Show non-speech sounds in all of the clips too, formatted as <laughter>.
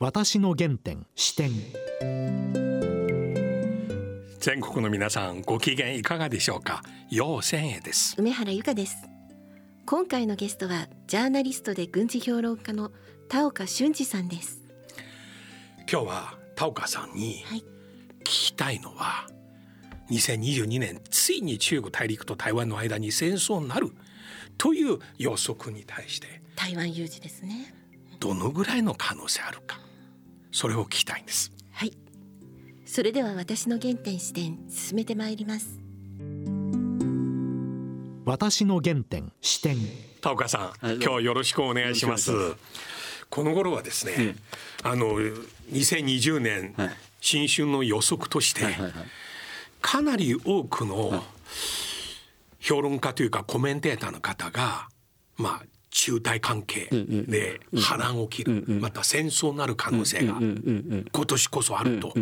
私の原点視点。全国の皆さんご機嫌いかがでしょうか？陽千恵です。梅原由香です。今回のゲストはジャーナリストで軍事評論家の田岡俊二さんです。今日は田岡さんに聞きたいのは、2022年ついに中国大陸と台湾の間に戦争になるという予測に対して台湾有事ですね。どのぐらいの可能性あるかそれを聞きたいんです。はい。それでは私の原点視点進めてまいります。私の原点視点。田岡さん、はい。今日よろしくお願いします。この頃はですね、えあの2020年、はい。新春の予測として、はいはいはい。かなり多くの評論家というかコメンテーターの方がまあ中台関係で波乱起きる、また戦争になる可能性が今年こそあると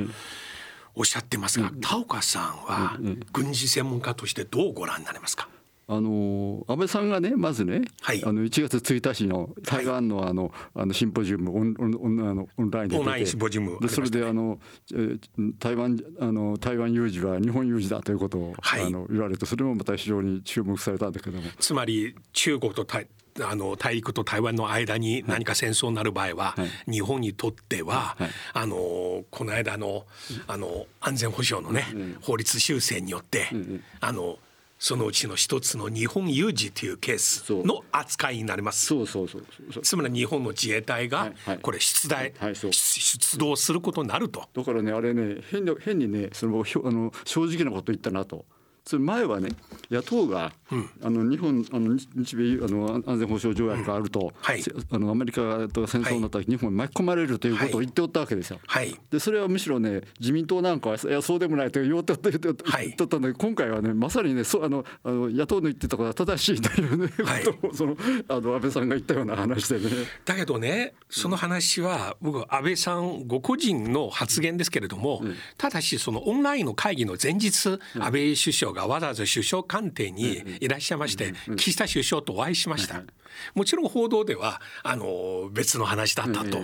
おっしゃってますが、田岡さんは軍事専門家としてどうご覧になりますか、あの安倍さんがねまずね、はい。あの1月1日の台湾のあの,、あのシンポジウムオンオンあのオンラインででそれであの、えー台湾あの台湾有事は日本有事だということを、はい。あの言われてそれもまた非常に注目されたんだけども。つまり中国と台あの大陸と台湾の間に何か戦争になる場合は、日本にとっては、はい。あのこの間のあの安全保障のね、法律修正によって、あのそのうちの一つの日本有事というケースの扱いになります。そうそうそうつまり日本の自衛隊がはい。はい。これ出題、はい。そう。出出動することになると。だからねあれね変に変にねそのあの正直なこと言ったなと。つまり前はね野党が、あの日本あの日日米あの安全保障条約があると、はい。せあのアメリカと戦争になったら日本に巻き込まれるということを言っておったわけですよ。はい。でそれはむしろね自民党なんかはいやそうでもないと言おうと言ってたんだけど今回はねまさにねそうあのあの野党の言ってたことは正しいというね、はい。ことをそのあの安倍さんが言ったような話でね。だけどねその話は僕安倍さんご個人の発言ですけれども、ただしそのオンラインの会議の前日、安倍首相がわざわざ首相官邸にいらっしゃいまして、岸田首相とお会いしました。もちろん報道ではあの別の話だったと、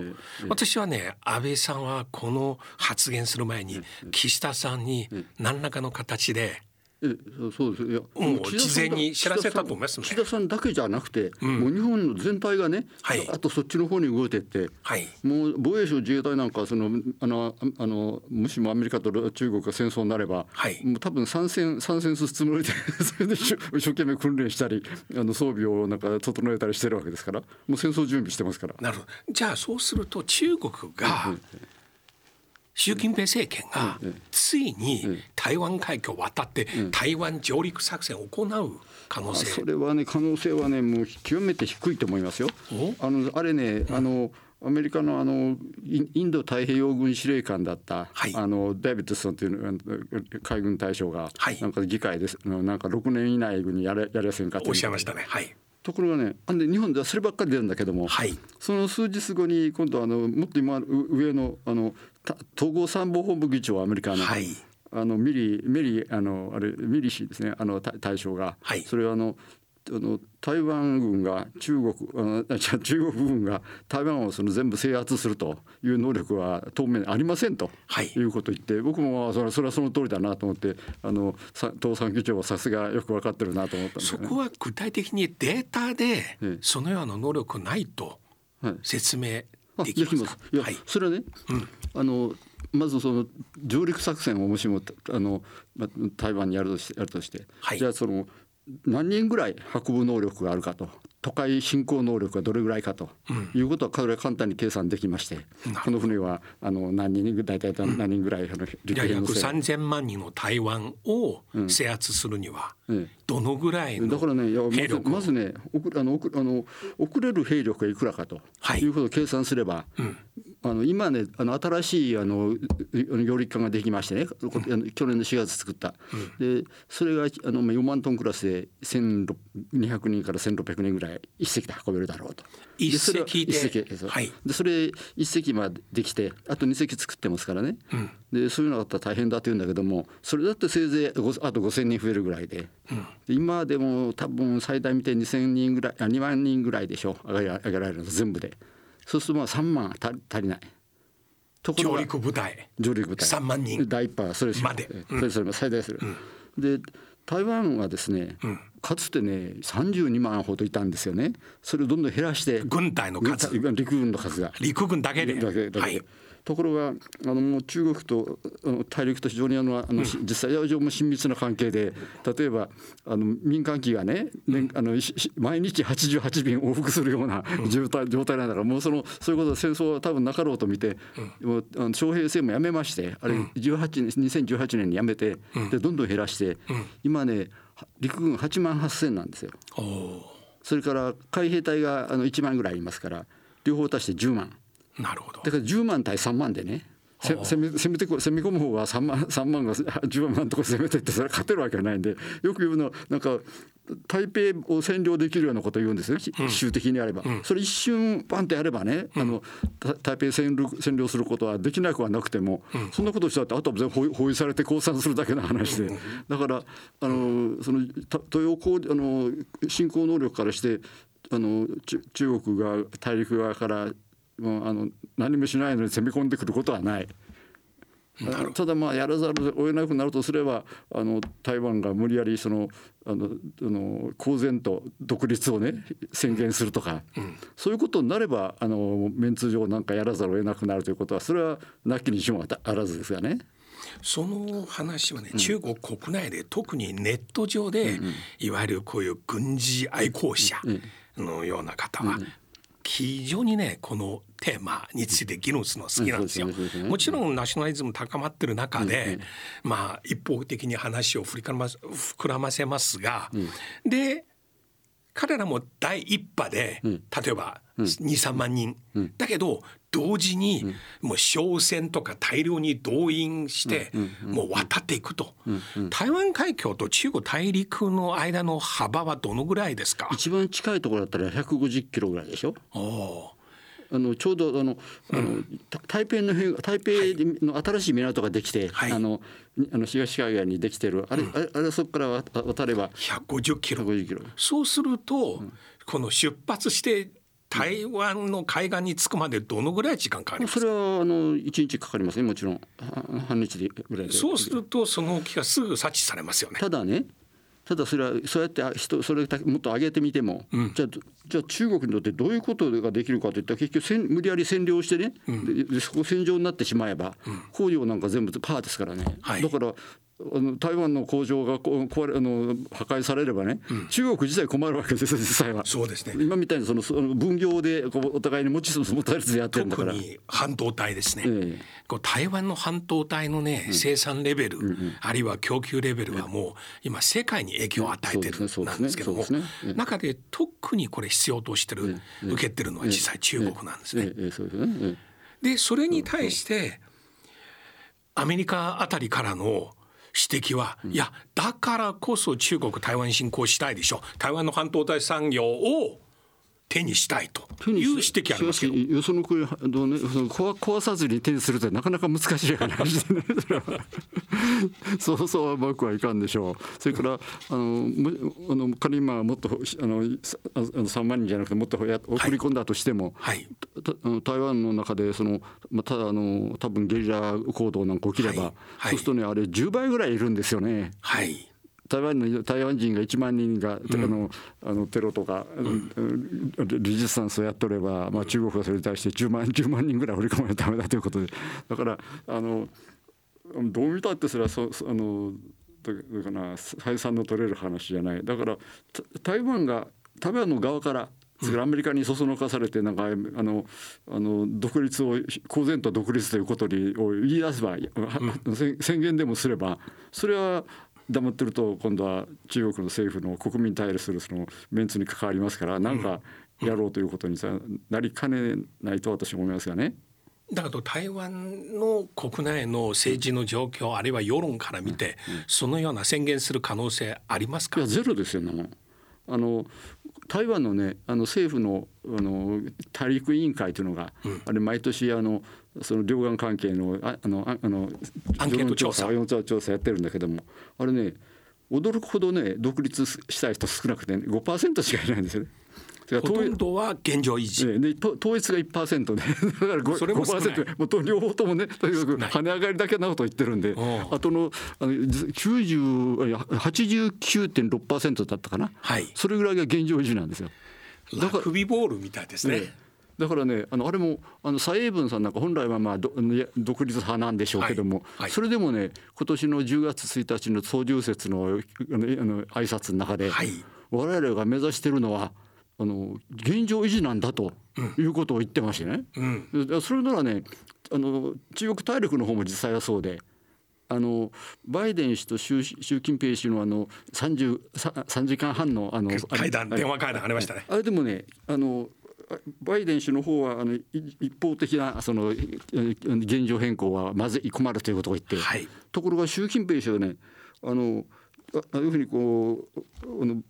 私はね安倍さんはこの発言する前に岸田さんに何らかの形でえそうですいやもう事前に知らせたと思いますね。岸田さんだけじゃなくて、もう日本の全体がね、はい。あとそっちの方に動いてって、はい。もう防衛省自衛隊なんかそのあのあのもしもアメリカと中国が戦争になれば、はい。もう多分参戦参戦するつもりで <laughs> それで一生一生懸命訓練したりあの装備をなんか整えたりしてるわけですからもう戦争準備してますから。なるほど。じゃあそうすると中国が習近平政権がついに台湾海峡を渡って台湾上陸作戦を行う可能性。それはね可能性はねもう極めて低いと思いますよ。あのあれね、あのアメリカのあのインド太平洋軍司令官だった、はい。あのデイビッドソンという海軍大将が、はい。なんか議会ですなんか6年以内にやれやりやせんかとおっしゃいましたね。はい。ところがねあんで日本ではそればっかり出るんだけども、はい。その数日後に今度あのもっと今う上のあのた統合参謀本部議長アメリカの、はい。あのミリミリあのあれミリ氏ですね。あの大大将が、はい。それはあのあの台湾軍が中国中国軍が台湾をその全部制圧するという能力は当面ありませんと、はい。い、うことを言って僕もあそれはそれはその通りだなと思ってあのさ党産議長はさすがよく分かってるなと思ったんですそ。こは具体的にデータでええ。そのような能力ないとはい。説明あできますか？いや、はい。それはね、あのまずその上陸作戦をもしもあのま台湾にやるとしてやるとして、はい。じゃあその何人ぐらい運ぶ能力があるかと都会進行能力がどれぐらいかということはこれは簡単に計算できまして、この船はあの何人大体何人ぐらいあの陸兵のせい3000万人の台湾を制圧するにはええどのぐらいのだからねいやまずね送あの送あの送れる兵力がいくらかと、はい。い、うことを計算すれば、あの今ねあの新しいあのうう揚陸艦ができましてねこあの去年の4月作った、でそれがあのまあ4万トンクラスで1200人から1600人ぐらい一隻で運べるだろうと。一隻で？一隻。そう。はい。でそれ一隻までできてあと2隻作ってますからね、でそういうのがあったら大変だって言うんだけどもそれだってせいぜいごあと5,000人増えるぐらいで,、で今でも多分最大見て2,000人ぐらいあ2万人ぐらいでしょ上げら上げられるの全部で。そうするとまあ3万足足りない。上ところが陸部隊。上陸部隊。3万人。第一波はそれまで。ええそれそれ最大する、で台湾はですね、かつてね32万ほどいたんですよね。それをどんどん減らして軍隊の数。陸軍の数が。陸軍だけで。だけだけで、はいところがあのもう中国と大陸と非常にあのあの、し実際上も親密な関係で例えばあの民間機がね年あの毎日88便往復するような状態状態なんだからもうそのそういうことで戦争は多分なかろうと見て、もうあの徴兵制もやめましてあれ18年2018年にやめて、でどんどん減らして、今ね陸軍8万8,000なんですよ。それから海兵隊があの1万ぐらいありますから両方足して10万。なるほど。だから10万対3万でねせ攻め攻めてこ攻め込む方は3万 ,3 万が10万のとこ攻めてってそれは勝てるわけはないんでよく言うのはなんか台北を占領できるようなことを言うんですよ。州的にあれば、それ一瞬パンってやればね、あのた台北占領占領することはできなくはなくても、そんなことをしたってあとは全部包包囲されて降参するだけの話で、だからあのそのた東洋工あの侵攻能力からしてあの中中国が大陸側からもうあの何もしないのに攻め込んでくることはない。ただまあやらざるを得なくなるとすればあの台湾が無理やりそのあのあの公然と独立をね宣言するとか、そういうことになればあのメンツ上なんかやらざるを得なくなるということはそれはなきにしもあらずですがね。その話はね、中国国内で特にネット上で、いわゆるこういう軍事愛好者のような方は、非常にねこのテーマについて議論するの好きなんですよ。もちろんナショナリズム高まってる中で、まあ一方的に話を膨らま膨らませますが、で彼らも第一波で、例えば23万人、だけど同時にもう商船とか大量に動員してもう渡っていくと、台湾海峡と中国大陸の間の幅はどのぐらいですか？一番近いところだったら150キロぐらいでしょ。おーあのちょうどあの、あのた台北の辺台北の新しい港ができて、はい。あのにあの東海岸にできてる。あれ、あれあれそこから渡渡れば。150キロ。150キロ。そうすると、この出発して台湾の海岸に着くまでどのぐらい時間かかりますそれはあの一日かかりますね。もちろん。は半日でぐらいで。そうするとその気がすぐ察知されますよね。ただねただそれはそうやってあ人それだけもっと上げてみても、じゃあじゃあ中国にとってどういうことができるかといったら結局せん無理やり占領してね、ででそこ戦場になってしまえば、工業なんか全部パーですからね、はい。だから台湾の工場が壊れあの破壊されればね、中国自体困るわけですよ実際は。そうですね。今みたいにそのその分業でこうお互いに持ちつ持たれつやってるんだから。特に半導体ですね、ええ。こう台湾の半導体のね、生産レベル、あるいは供給レベルはもう今世界に影響を与えてるなんですけども中で特にこれ必要としてる、受けてるのは実際中国なんですね。でそれに対してアメリカあたりからの指摘は、いやだからこそ中国台湾侵攻したいでしょ。台湾の半導体産業を手にしたいと。いう指摘ありますけど。よその国どうねその壊壊さずに手にするってなかなか難しい話でね。<laughs> そそうそううまくはいかんでしょう。それからあのむあの仮にまあもっとあのさあの3万人じゃなくてもっとや送り込んだとしても、はい。台湾の中でその、まあ、ただあの多分ゲリラ行動なんか起きれば、はい。はい。そうするとねあれ10倍ぐらいいるんですよね。はい台湾の台湾人が1万人が、あのあのテロとか、うん。レジスタンスをやっとれば、まあ、中国がそれに対して10万 ,10 万人ぐらい振り込まれためだということでだからあのどう見たってそれはそそあのどういうかな採算の取れる話じゃない。だからた台湾が台湾の側からアメリカにそそのかされてなんかあのあの独立を公然と独立ということにを言い出せば、は宣宣言でもすればそれは黙ってると今度は中国の政府の国民に対するそのメンツに関わりますからなんかやろうということにさなりかねないと私は思いますがね。だけど台湾の国内の政治の状況あるいは世論から見て、そのような宣言する可能性ありますか？いやゼロですよなもんあの台湾のねあの政府のあの大陸委員会というのが、あれ毎年あのその両岸関係のああのああのアンケート調査調査やってるんだけどもあれね驚くほどね独立したい人少なくて、ね、5%しかいないんですよね。ほとんどは現状維持。で統一が1%で、<laughs> だから 5%, それも5%もう両方ともねとにかく跳ね上がりだけなこと言ってるんで、あとのあの90 89.6%だったかな、はい、それぐらいが現状維持なんですよ。だから首ボールみたいですね。ねだからねあのあれもあの蔡英文さんなんか本来はまあ独立派なんでしょうけども、はいはい、それでもね今年の10月1日の総重説のあの挨拶の中で、はい、我々が目指しているのはあの現状維持なんだということを言ってましてね、うん、それならねあの中国大陸の方も実際はそうで。あのバイデン氏と習習近平氏のあの 3, 3時間半のあの <laughs> 会談電話会談ありましたね。あれでもねあのバイデン氏の方はあの一方的なその現状変更はまずい困るということを言って、はい、ところが習近平氏はねあのああいうふうにこうあの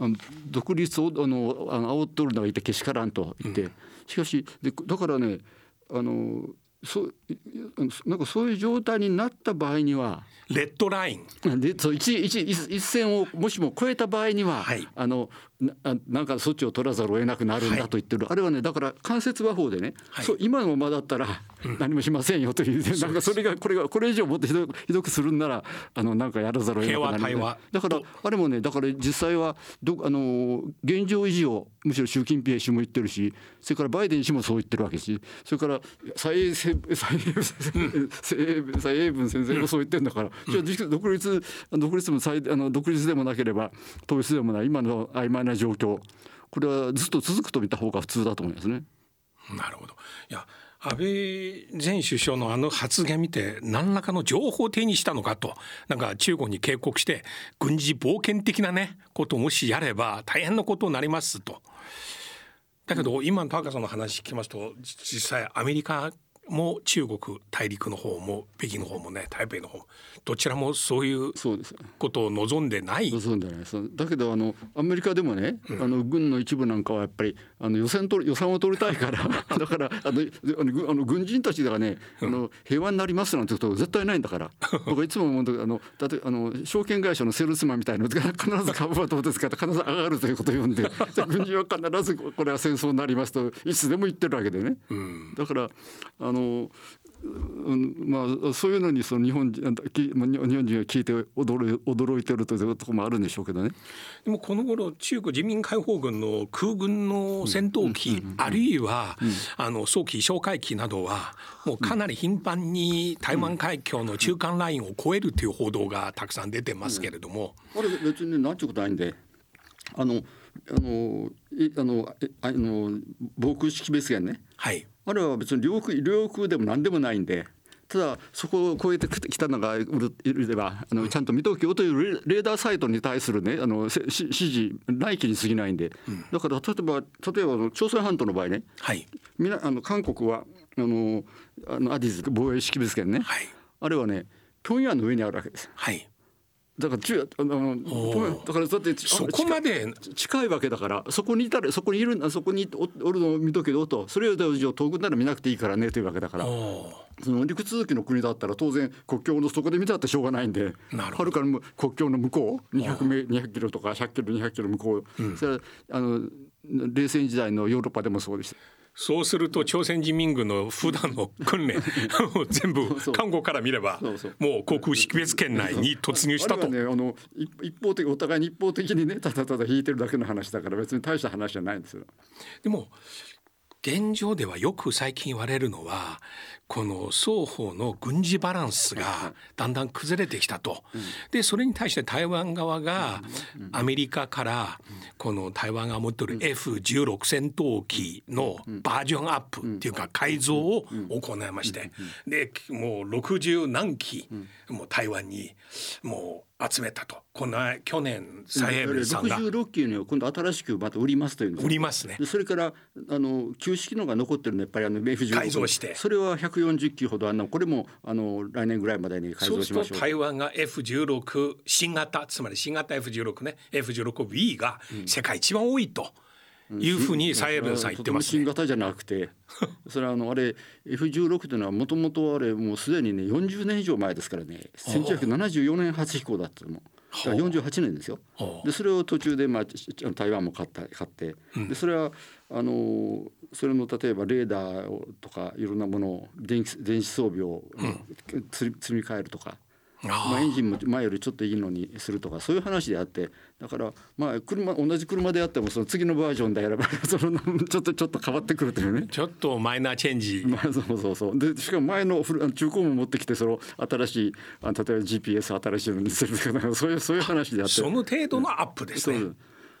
あの独立をあのあの煽っとるのがいてけしからんと言って、しかしでだからねあのそうなんかそういう状態になった場合にはレッドラインでそう一一一線をもしも超えた場合には、はい、あのななんか措置を取らざるを得なくなるんだと言ってる、はい、あれはねだから間接和法でね、はい、そう今のままだったら何もしませんよという、うん、なんかそれがこれがこれ以上もっとひどひどくするんならあのなんかやらざるを得なくなる、ね、だからあれもねだから実際はどあの現状維持をむしろ習近平氏も言ってるしそれからバイデン氏もそう言ってるわけしそれから <laughs> 蔡英文先生もそう言ってるんだから、うん、じゃあ独立独立もあの独立でもなければ統一でもない今の曖昧な状況これはずっと続くと見た方が普通だと思いますね。なるほどいや安倍前首相のあの発言見て何らかの情報を手にしたのかとなんか中国に警告して軍事冒険的なねことをもしやれば大変なことになりますと。だけど今の高さんの話聞きますと実際アメリカも中国大陸の方も北京の方もね台北の方どちらもそういうことを望んでない。望んでないだけどあのアメリカでもね、うん、あの軍の一部なんかはやっぱりあの予算取予算を取りたいから <laughs> だからあのあの軍人たちがねあの平和になりますなんてこと絶対ないんだから <laughs> 僕はいつも思うあのだってあの証券会社のセールスマンみたいな必ず株はどうですかって必ず上がるということを言うんで <laughs> 軍人は必ずこれは戦争になりますといつでも言ってるわけでね。うん、だからああのまあ、そういうのにその日本日本人が聞いて驚驚いてるというところもあるんでしょうけどね。でもこの頃中国人民解放軍の空軍の戦闘機、あるいは、あの早期哨戒機などはもうかなり頻繁に台湾海峡の中間ラインを越えるという報道がたくさん出てますけれども。あれ別に何ちゅうことないんで。あのあのあのあの防空識別圏ね、はい、あれは別に領空領空でも何でもないんでただそこを越えてきたのがいればあのちゃんと見とけよというレーダーサイトに対するねあの指示来期に過ぎないんで、うん、だから例えば例えば朝鮮半島の場合ね、はい、みなあの韓国はあのあのアディズ防衛識別圏ね、はい、あれはね平壌の上にあるわけです。はいだから中あのだからだってそこまで近いわけだからそこにいたらそこにいるそこにおるのを見とけよとそれ以上遠くなら見なくていいからねというわけだから。その陸続きの国だったら当然国境のそこで見たってしょうがないんではるかに国境の向こう200メ200キロとか100キロ200キロ向こう、うん、それはあの冷戦時代のヨーロッパでもそうでした。そうすると朝鮮人民軍の普段の訓練 <laughs> 全部韓国から見ればもう航空識別圏内に突入したと。<laughs> ね、あの一方的お互いに一方的にねただただ引いてるだけの話だから別に大した話じゃないんですよ。でも現状ではよく最近言われるのはこの双方の軍事バランスが <laughs> だんだん崩れてきたと。でそれに対して台湾側がアメリカからこの台湾が持ってる F16 戦闘機のバージョンアップっていうか改造を行いまして。でもう60何機もう台湾にもう集めたと。この去年蔡英文さんが。66機には今度新しくまた売りますという売りますね。それからあの旧式のが残ってるのやっぱりあの F16 改造して。それは140機ほどあのこれもあの来年ぐらいまでに改造しましょう。台湾が F16 新型つまり新型 F16 ね。F16B が世界一番多いと。いうふうに蔡英文さん言ってます、ね、新型じゃなくてそれはあのあれ F16 というのはもともとあれもうすでにね40年以上前ですからね1974年初飛行だったの。だから48年ですよ。でそれを途中で、まあ、台湾も買った買って、でそれはあのそれの例えばレーダーをとかいろんなものを電気電子装備を、積み替えるとか。まあ、エンジンも前よりちょっといいのにするとかそういう話であってだからまあ車同じ車であってもその次のバージョンでやれば <laughs> そのちょっとちょっと変わってくるというね。ちょっとマイナーチェンジ。まあ、そうそうそうでしかも前の中古も持ってきてその新しいあ例えば GPS 新しいのにするとか <laughs> そういうそういう話であってその程度のアップですね。そう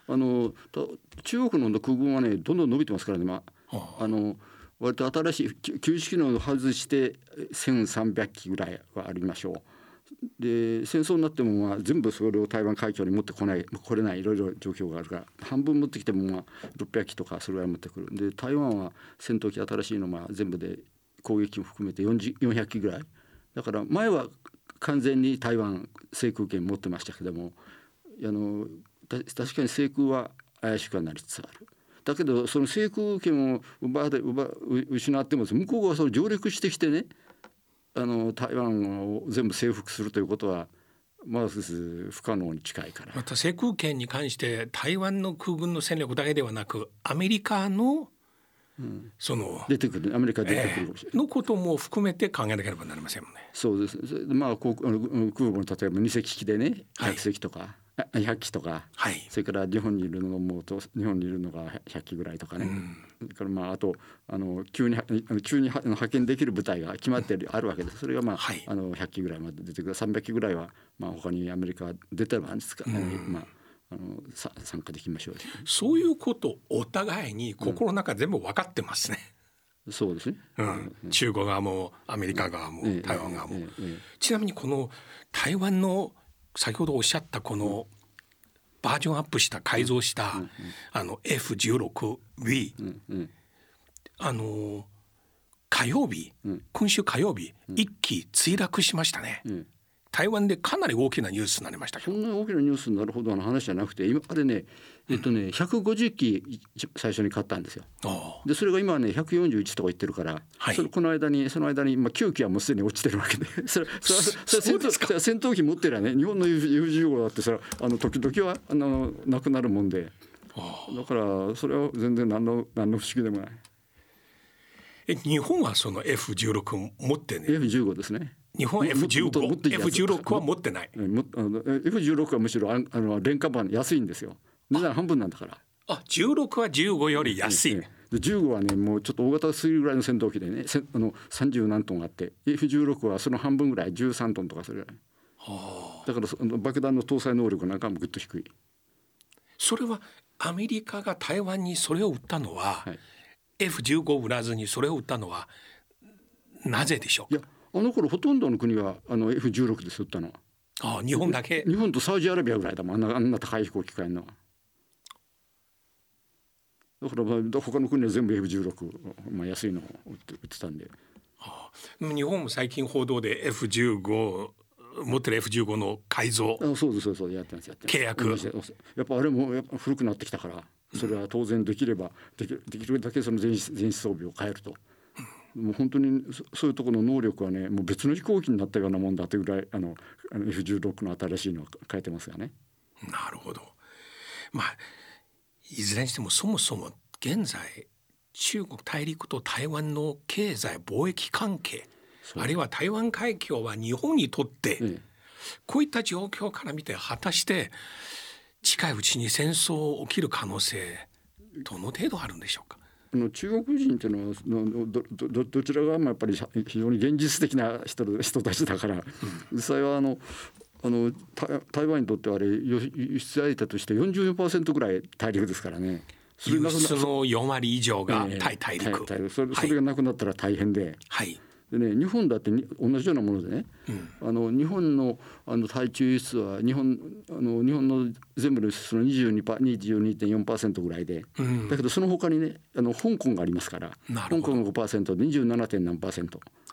あのた中国の空軍はねどんどん伸びてますからね、まあ、あの割と新しいき旧式のを外して1,300機ぐらいはありましょう。で戦争になってもまあ全部それを台湾海峡に持ってこない来れないいろいろ状況があるから半分持ってきてもまあ600機とかそれぐらい持ってくる。で台湾は戦闘機新しいのまあ全部で攻撃も含めて400機ぐらい。だから前は完全に台湾制空権持ってましたけどもあの確かに制空は怪しくはなりつつある。だけどその制空権を奪奪失っても向こうがその上陸してきてねあの台湾を全部征服するということはまず不可能に近いから。また制空権に関して台湾の空軍の戦力だけではなくアメリカのその出てくるアメリカ出てくるかもしれない。のことも含めて考えなければなりませんもんね。そうですまあ空母の例えば二隻機でねはい100隻とか、あ100機とか、はい。それから日本にいるのもと日本にいるのが100機ぐらいとかね。それからまああとあの急に急には派遣できる部隊が決まってるあるわけです。それがまあ、はいあの100機ぐらいまで出てくる300機ぐらいはまあ他にアメリカ出てるんですか、まああのさ参加できましょう。そういうことお互いに心の中全部分かってますね。そうですね。うん、中国側もアメリカ側もええ台湾側も、ちなみにこの台湾の先ほどおっしゃったこのバージョンアップした改造した、あの F16V、うんあの火曜日、今週火曜日、一機墜落しましたね、ん台湾でかなり大きなニュースになりましたそんな大きなニュースになるほどの話じゃなくて今あれねえっとね150機最初に買ったんですよ。おでそれが今はね141とか言ってるから、はい。それこの間にその間に、まあ、9機はもうすでに落ちてるわけで。<laughs> それそれ戦闘戦闘機持ってりゃね日本の F15 だってそれはあの時々はあのなくなるもんで。だからそれは全然何の何の不思議でもない。え日本はその F16 持ってね F15 ですね。日本はももっともっと F15 い。いやつ F16 は持ってない。えもあのえ F16 はむしろあの廉価版安いんですよ。値段半分なんだから。あ16は15より安い、ええで15はねもうちょっと大型すぎるぐらいの戦闘機でねせあの30何トンあって F16 はその半分ぐらい13トンとかそれぐらいだからそあの爆弾の搭載能力なんかもぐっと低い。それはアメリカが台湾にそれを売ったのは、はい。F15 を売らずにそれを売ったのはなぜでしょいうやあの頃ほとんどの国はあの F16 で吸ったの。はかあ日本だけ？日本とサウジアラビアぐらいだもん。あんなあんな高い飛行機買えるのは。だからまあ他の国は全部 F16、まあ、安いのを売って売ってたんで。日本も最近報道で F15 持ってる F15 の改造。あそうですそうです。やってますやってます。契約。やっぱあれもやっぱ古くなってきたからそれは当然できればできるできるだけその全子全子装備を変えると。もう本当にそそういうところの能力はねもう別の飛行機になったようなもんだというぐらいあのあの F16 の新しいのを変えてますがね。なるほど。まあいずれにしてもそもそも現在中国大陸と台湾の経済貿易関係あるいは台湾海峡は日本にとって、ええ。こういった状況から見て果たして近いうちに戦争起きる可能性どの程度あるんでしょうか？あの中国人っていうのはのどどどどちら側もやっぱり非常に現実的な人人たちだから、実際はあのあの台台湾にとってはあれ輸輸出相手として44%ぐらい大陸ですからね。輸出の4割以上がええ。対大陸、大それはい。それがなくなったら大変で。はいでね、日本だってに同じようなものでね、あの日本のあの対中輸出は日本あの日本の全部の輸出の22パ22.4%ぐらいで、うん。だけどその他にねあの香港がありますから香港が5%で 27. 何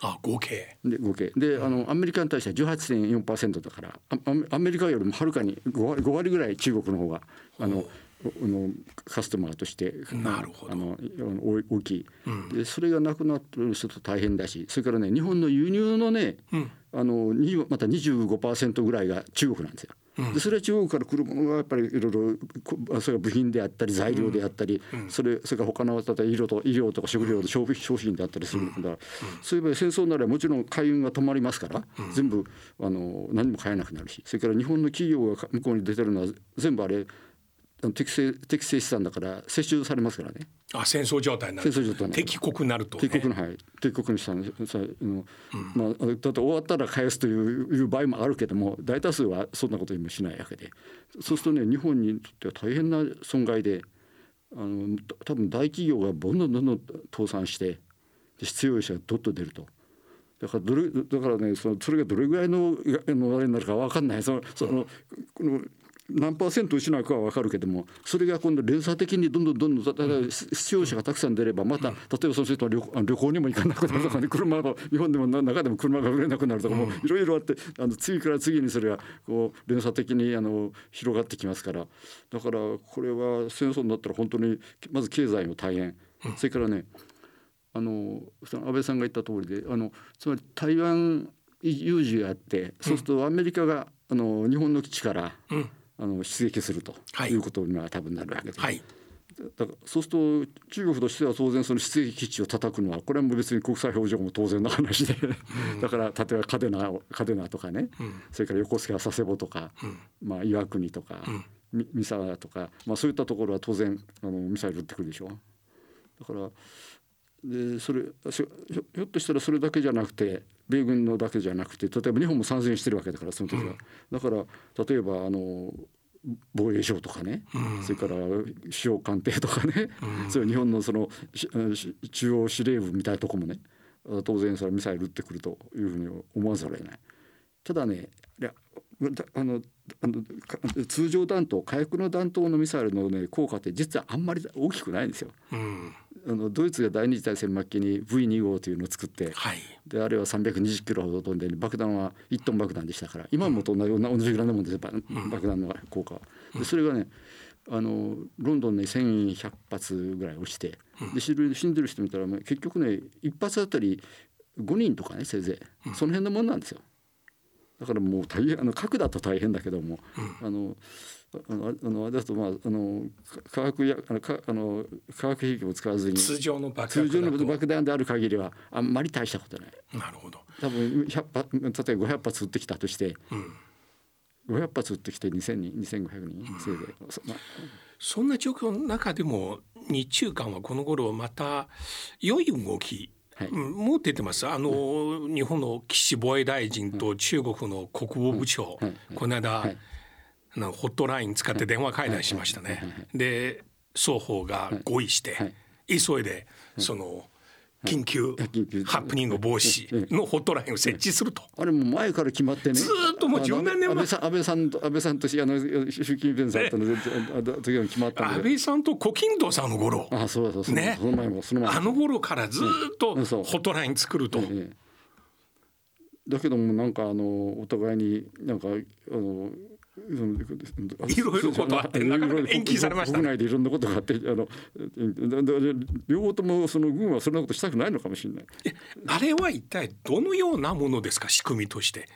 あ合計。で合計。であのアメリカに対しては18.4%だからあアメアメリカよりもはるかに 5, 割5割ぐらい中国の方があのあのカスタマーとしてなるほど。あの大大きい、でそれがなくなってる人と大変だしそれからね日本の輸入のね、あのにまた25%ぐらいが中国なんですよ。でそれは中国から来るものがやっぱりいろいろこそれが部品であったり材料であったり、それそれから他の例えば医療と医療とか食料の消費商品であったりするんだ、そういう場合戦争ならもちろん海運が止まりますから、全部あの何も買えなくなるしそれから日本の企業が向こうに出てるのは全部あれ適正適正資産だから接収されますからね。あ戦争状態になる。戦争状態になる。敵国になると、ね、帝国のはい。帝国の資産さの、まあだって終わったら返すといういう場合もあるけども大多数はそんなこと今しないわけで。そうするとね日本にとっては大変な損害であの多分大企業がどんどんどんどん倒産してで必要者がどっと出ると。だからどれだからねそのそれがどれぐらいのあのあれになるか分かんない。そのそのこの何パーセント失うかは分かるけどもそれが今度連鎖的にどんどんどんどん例えば必要者がたくさん出ればまた例えばその人は旅行旅行にも行かなくなるとかね車が日本でもな中でも車が売れなくなるとかもいろいろあってあの次から次にそれがこう連鎖的にあの広がってきますから。だからこれは戦争になったら本当にまず経済も大変。それからねあの安倍さんが言った通りであのつまり台湾有事があってそうするとアメリカがあの日本の基地から、うんあの出撃するとはい。いうことには多分なるわけで、はい。だからそうすると中国としては当然その出撃基地を叩くのはこれはもう別に国際法上も当然の話で、<laughs> だから例えば嘉手納を嘉手納とかね、それから横須賀佐世保とか、まあ、岩国とか、み三沢とか、まあ、そういったところは当然あのミサイル撃ってくるでしょ。だからでそれひょひょっとしたらそれだけじゃなくて米軍のだけじゃなくて例えば日本も参戦してるわけだからその時は、だから例えばあの防衛省とかね、それから首相官邸とかね、そういう日本のその中央司令部みたいなとこもね当然それはミサイル撃ってくるというふうに思わざるを得ない。ただねあのあのか通常弾頭火薬の弾頭のミサイルの、ね、効果って実はあんまり大きくないんですよ。うん。あのドイツが第二次大戦末期に V2 号というのを作ってはい。であれは320キロほど飛んで爆弾は1トン爆弾でしたから今もと同じ同じぐらいのもんですば爆弾の効果。は。でそれがねあのロンドンに1100発ぐらい落ちてで死ん。でる死んでる人見たらまあ結局ね一発あたり5人とかねせいぜい。その辺のもんなんですよ。だからもう大変あの核だと大変だけども、あのあのあのあれだとまああのか化学やあのかあの化学兵器を使わずに通常の爆薬通常の爆弾である限りはあんまり大したことない。なるほど。多分100発例えば500発撃ってきたとして、500発撃ってきて2000人2500人せいぜい、そまあ。そんな状況の中でも日中間はこの頃また良い動き、はい。うんもう出てます。あの、日本の岸防衛大臣と中国の国防部長、はいはい。この間、はい。ホットライン使って電話会談しましたね。で双方が合意して、はい。急いでその緊急ハプニング防止のホットラインを設置すると。あれも前から決まってね。ずーっともうあの十何年前安倍さん安倍さんと安倍さんとしあの習近平さんとの時に決まったん安で倍さんと胡錦涛さんの頃。あそうだそうそう、ね。その前もその前も。あの頃からずーっとホットライン作ると。ええ。だけどもなんかあのお互いになんかあのいろいろことあってなかなか延期されましたね国内でいろんなことがあってあの両方ともその軍はそんなことしたくないのかもしれない。えあれは一体どのようなものですか仕組みとして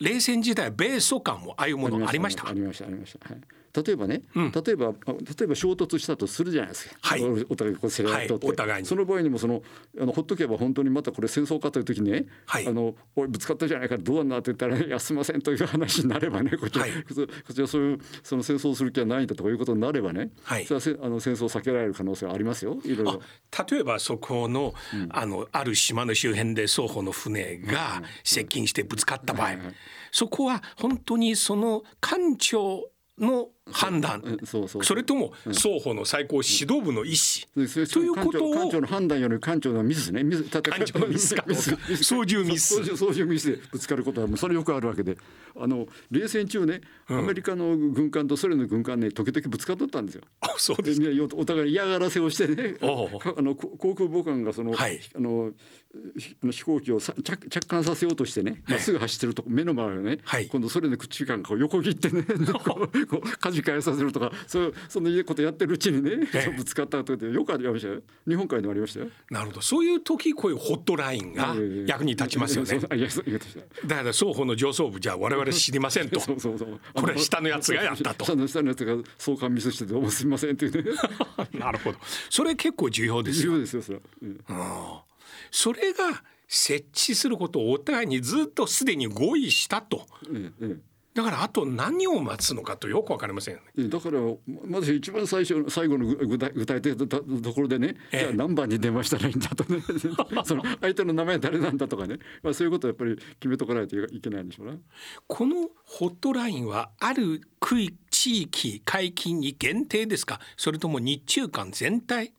冷戦時代米ソ間もああいうものありましたありましたありました。はい。例えばね、うん。例えばあ例えば衝突したとするじゃないですか。はい。おお互いこう競り合っとって、はいお互いに。その場合にもそのあのほっとけば本当にまたこれ戦争かという時にね、はい。あのおいぶつかったじゃないかどうなんだって言ったらいやすみませんという話になればねこっちは、はい。ここちらそういうその戦争をする気はないんだとかいうことになればね、はい。それはせあの戦争を避けられる可能性はありますよ。いろいろ。例えばそこの,、あのある島の周辺で双方の船が接近してぶつかった場合、そこは本当にその艦長の判断、うんそうそうそれとも双方の最高指導部の意思、ということを艦長艦長の判断より艦長のミスね。ミスた艦長のミスか。操縦ミス。操縦ミスでぶつかることはもうそれよくあるわけで。あの冷戦中ね、アメリカの軍艦とソ連の軍艦ね時々ぶつかっとったんですよ。あそうでですお互いに嫌がらせをしてねあのこ航空母艦がその,、はい。あの飛行機をさ着着艦させようとしてねまっすぐ走ってるとこ目の前をね、はい。今度ソ連の駆逐艦が横切ってね <laughs> こうこう舵じ返させるとかそうそのことやってるうちにね、ええ。ぶつかったとかってよくありましたよ。日本海でもありましたよ。なるほど。そういう時こういうホットラインが役に立ちますよね。<laughs> だから双方の上層部じゃ我々知りませんと。<laughs> そうそうそう <laughs> これ下のやつがやったと。下の下のやつが相関ミスしてどうもすみませんっていうね。なるほど。それ結構重要ですよ。重要ですよそれは、うん。それが設置することをお互いにずっとすでに合意したと。えええだからあと何を待つのかとよくわかりませんよね。えだからまず一番最初の最後の具体具体的なところでね、ええ。じゃあ何番に電話したらいいんだとね。<laughs> その相手の名前誰なんだとかね、まあ、そういうことをやっぱり決めとかないといけないんでしょうね。このホットラインはある区域地域海域に限定ですか？それとも日中間全体？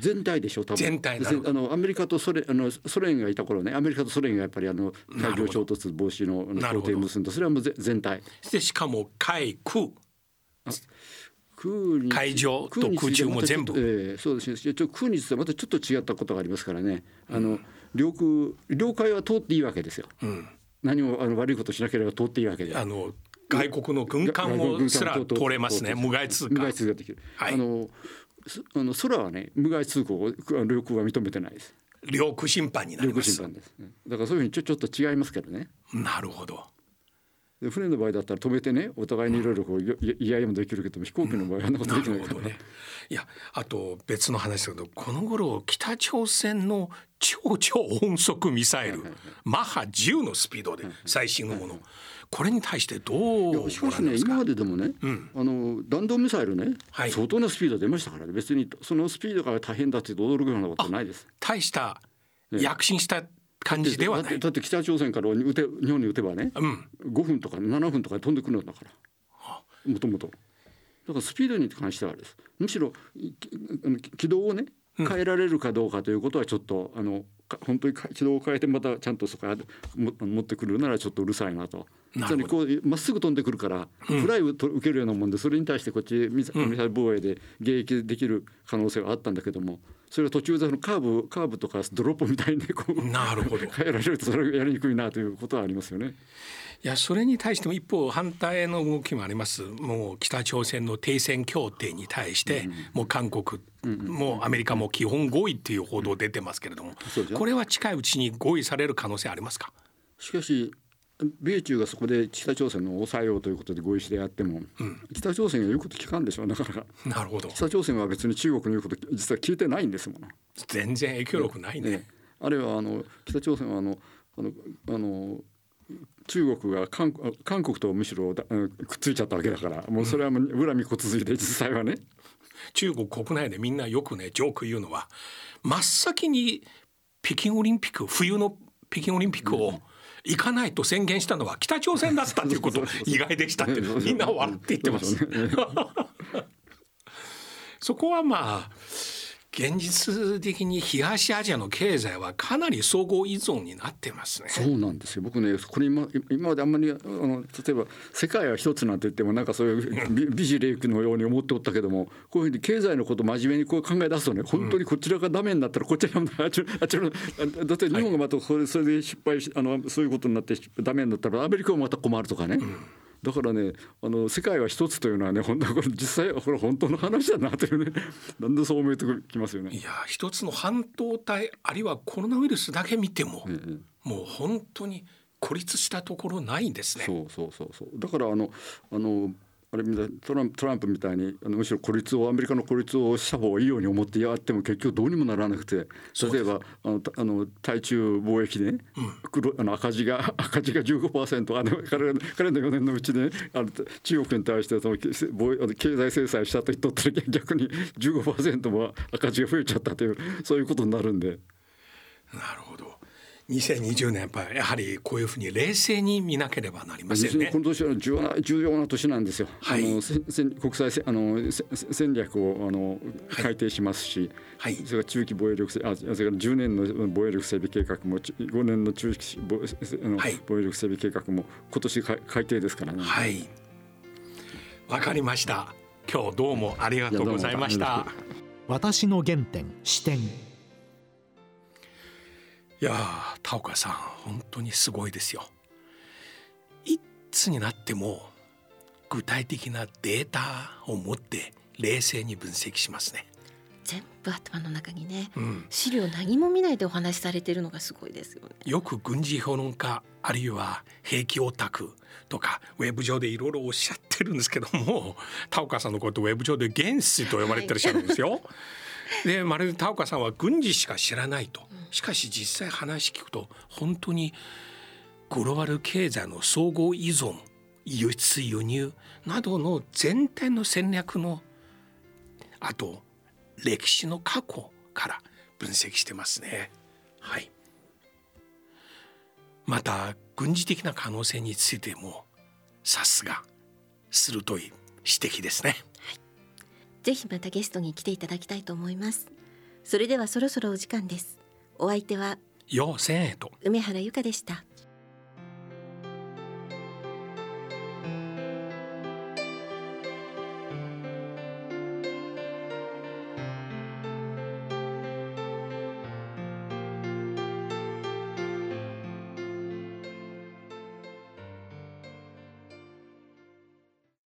全体でしょう多分。全体あのアメリカとソ連あのソ連がいた頃ねアメリカとソ連がやっぱりあのなるほど。海上衝突防止の協定を結んだ。それはもうぜ全体。でしかも海空。空に海上と空中もええそうですね。空についてはまたちょっと違ったことがありますからね。あの領空領海は通っていいわけですよ、何もあの悪いことしなければ通っていいわけで。あの外国の軍艦をすら通れますね。無害通過無害通過できる、はい。あのすあの空はね無害通行を領空は認めてないです。領空侵犯になり領空ます侵犯です。うん。だからそういうふうにちょちょっと違いますけどね。なるほどで船の場合だったら止めてねお互いにいろいろこういい言い合いもできるけども飛行機の場合はあんなことなできない。からね。いやあと別の話ですけどこの頃北朝鮮の超超音速ミサイルマッハ10のスピードで最新のもの。これに対してどうしかしね今まででもね、あの弾道ミサイルね、はい。相当なスピード出ましたからね。別にそのスピードが大変だって驚くようなことはないです。大した躍進した感じではない。だって北朝鮮から撃て日本に撃てばね、うん。5分とか7分とかで飛んでくるんだから。もともとだからスピードに関してはです。むしろ軌道をね変えられるかどうかということはちょっと、あのか本当にか軌道を変えてまたちゃんとそこからも持ってくるならちょっとうるさいなと。なるほつまりこうまっすぐ飛んでくるから、フライをと受けるようなもんでそれに対してこっちミサミサイル防衛で迎撃できる可能性があったんだけどもそれが途中でそのカーブカーブとかドロップみたいにこうなるほど。変えられるとそれがやりにくいなということはありますよね。いやそれに対しても一方反対の動きもあります。もう北朝鮮の停戦協定に対して、もう韓国、もうアメリカも基本合意っていう報道出てますけれども、そうですよ。これは近いうちに合意される可能性ありますか？しかし米中がそこで北朝鮮を抑えようということで合意してやっても、北朝鮮が言うこと聞かんでしょうなかなか。なるほど。北朝鮮は別に中国の言うこと実は聞いてないんですもの。全然影響力ないね。ね、あるいはあの北朝鮮はあのあのあの中国が韓韓国とむしろくっついちゃったわけだからもうそれはもう恨みこつづいて実際はね。中国国内でみんなよくねジョーク言うのは真っ先に北京オリンピック冬の北京オリンピックを行かないと宣言したのは北朝鮮だったということ意外でしたってみんな笑って言ってます。そ <laughs> こはまあ現実的に東アジアの経済はかなり総合依存になってますね。そうなんですよ僕ねこれ今今まであんまりあの例えば世界は一つなんて言ってもなんかそういう美美辞麗句のように思っておったけどもこういうふうに経済のことを真面目にこう考え出すとね本当にこちらがダメになったらこちらもあっちあっちのあだって日本がまたそれそれで失敗しあのそういうことになってダメになったらアメリカもまた困るとかね。だからねあの世界は一つというのはね本当これ実際これ本当の話だなというね <laughs> だんだんそう思えてきますよねい。や一つの半導体あるいはコロナウイルスだけ見ても、もう本当に孤立したところないんですね。そうそうそうそうだからあのあのあれみたいトランプトランプみたいにあのむしろ孤立をアメリカの孤立をした方がいいように思ってやっても結局どうにもならなくて例えばあのたあの対中貿易でね、黒あの赤字が <laughs> 赤字が15%あの彼ら彼の4年のうちで、ね、あの中国に対してそのけ貿易あの経済制裁したと言っとったら逆に15%も赤字が増えちゃったというそういうことになるんで。なるほど。2020年やっぱりやはりこういうふうに冷静に見なければなりませんねこ。の年は重要な重要な年なんですよ。はいあのせせ国際せあの戦略をあの改定しますし、はいそれから中期防衛力整あそれから10年の防衛力整備計画もち5年の中期防衛あの、はい防衛力整備計画も今年か改定ですからね。はい。わかりました。今日どうもありがとうございました。私の原点視点いやー田岡さん本当にすごいですよ。いつになっても具体的なデータを持って冷静に分析しますね。全部頭の中にね、うん、資料何も見ないでお話しされてるのがすごいですよね。よく軍事評論家あるいは兵器オタクとかウェブ上でいろいろおっしゃってるんですけども田岡さんのことウェブ上で原始と呼ばれてらっしゃるんですよ。でまるで田岡さんは軍事しか知らないとしかし実際話聞くと本当にグローバル経済の総合依存輸出輸入などの全体の戦略のあと歴史の過去から分析してますね。はい、また軍事的な可能性についてもさすが鋭い指摘ですね。ぜひまたゲストに来ていただきたいと思います。それではそろそろお時間です。お相手はようせんえと梅原由香でした。